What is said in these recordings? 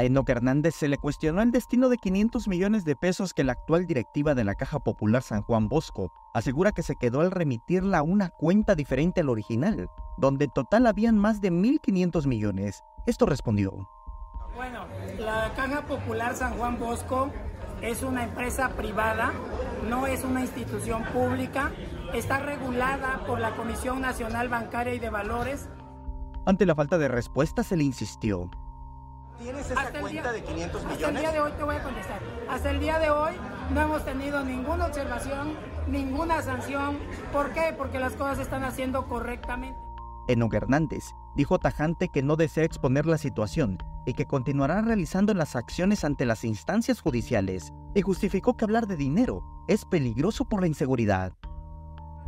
A Enoch Hernández se le cuestionó el destino de 500 millones de pesos que la actual directiva de la Caja Popular San Juan Bosco asegura que se quedó al remitirla a una cuenta diferente al original, donde en total habían más de 1.500 millones. Esto respondió. Bueno, la Caja Popular San Juan Bosco es una empresa privada, no es una institución pública, está regulada por la Comisión Nacional Bancaria y de Valores. Ante la falta de respuesta se le insistió. ¿Tienes esa cuenta de 500 millones? Hasta el día de hoy te voy a contestar. Hasta el día de hoy no hemos tenido ninguna observación, ninguna sanción. ¿Por qué? Porque las cosas se están haciendo correctamente. Enoch Hernández dijo tajante que no desea exponer la situación y que continuará realizando las acciones ante las instancias judiciales y justificó que hablar de dinero es peligroso por la inseguridad.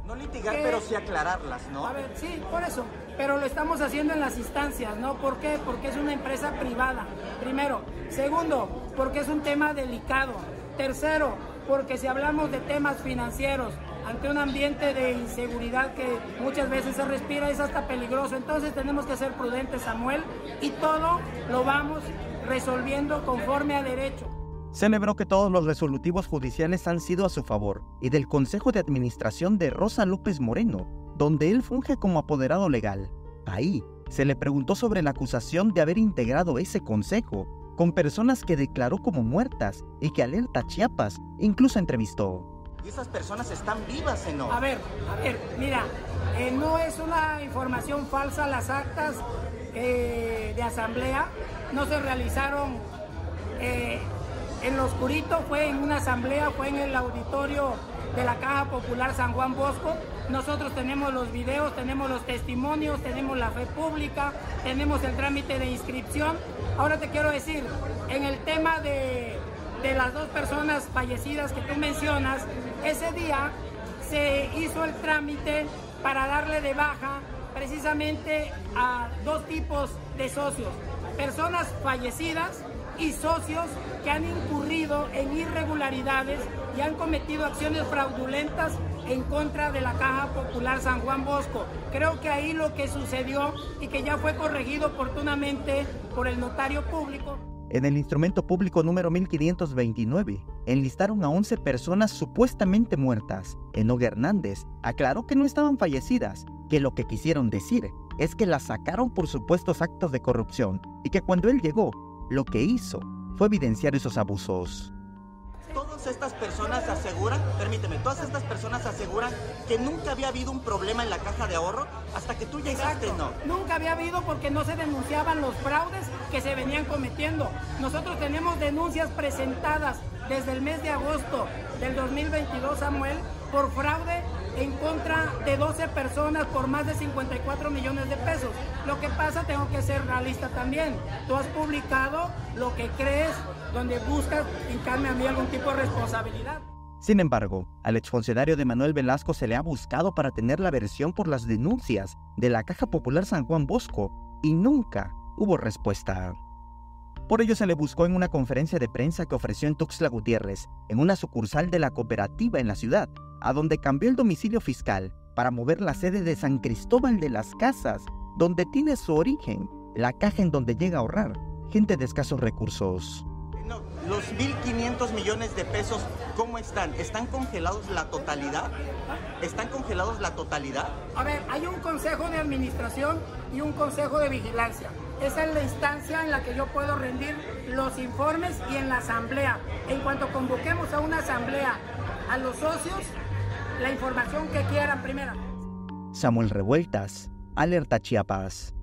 No litigar, pero sí aclararlas, ¿no? A ver, sí, por eso. Pero lo estamos haciendo en las instancias, ¿no? ¿Por qué? Porque es una empresa privada, primero. Segundo, porque es un tema delicado. Tercero, porque si hablamos de temas financieros, ante un ambiente de inseguridad que muchas veces se respira, es hasta peligroso. Entonces tenemos que ser prudentes, Samuel, y todo lo vamos resolviendo conforme a derecho. Celebró que todos los resolutivos judiciales han sido a su favor y del Consejo de Administración de Rosa López Moreno, donde él funge como apoderado legal. Ahí se le preguntó sobre la acusación de haber integrado ese consejo con personas que declaró como muertas y que Alerta Chiapas incluso entrevistó. Y esas personas están vivas, ¿no? A ver, a ver, mira, eh, no es una información falsa las actas eh, de asamblea, no se realizaron eh, en lo oscurito, fue en una asamblea, fue en el auditorio de la Caja Popular San Juan Bosco. Nosotros tenemos los videos, tenemos los testimonios, tenemos la fe pública, tenemos el trámite de inscripción. Ahora te quiero decir, en el tema de, de las dos personas fallecidas que tú mencionas, ese día se hizo el trámite para darle de baja precisamente a dos tipos de socios, personas fallecidas y socios que han incurrido en irregularidades y han cometido acciones fraudulentas en contra de la Caja Popular San Juan Bosco. Creo que ahí lo que sucedió y que ya fue corregido oportunamente por el notario público. En el instrumento público número 1529, enlistaron a 11 personas supuestamente muertas. Enogue Hernández aclaró que no estaban fallecidas, que lo que quisieron decir es que las sacaron por supuestos actos de corrupción y que cuando él llegó, lo que hizo fue evidenciar esos abusos. Todas estas personas aseguran, permíteme, todas estas personas aseguran que nunca había habido un problema en la caja de ahorro hasta que tú llegaste, ¿no? Nunca había habido porque no se denunciaban los fraudes que se venían cometiendo. Nosotros tenemos denuncias presentadas desde el mes de agosto del 2022, Samuel, por fraude en contra de 12 personas por más de 54 millones de pesos. Lo que pasa, tengo que ser realista también. Tú has publicado lo que crees, donde buscas hincarme a mí algún tipo de responsabilidad. Sin embargo, al exfuncionario de Manuel Velasco se le ha buscado para tener la versión por las denuncias de la Caja Popular San Juan Bosco y nunca hubo respuesta. Por ello se le buscó en una conferencia de prensa que ofreció en Tuxtla Gutiérrez, en una sucursal de la cooperativa en la ciudad, a donde cambió el domicilio fiscal para mover la sede de San Cristóbal de las Casas, donde tiene su origen, la caja en donde llega a ahorrar gente de escasos recursos. Los 1.500 millones de pesos, ¿cómo están? ¿Están congelados la totalidad? ¿Están congelados la totalidad? A ver, hay un consejo de administración y un consejo de vigilancia. Esa es la instancia en la que yo puedo rendir los informes y en la asamblea. En cuanto convoquemos a una asamblea a los socios, la información que quieran primero. Samuel Revueltas, Alerta Chiapas.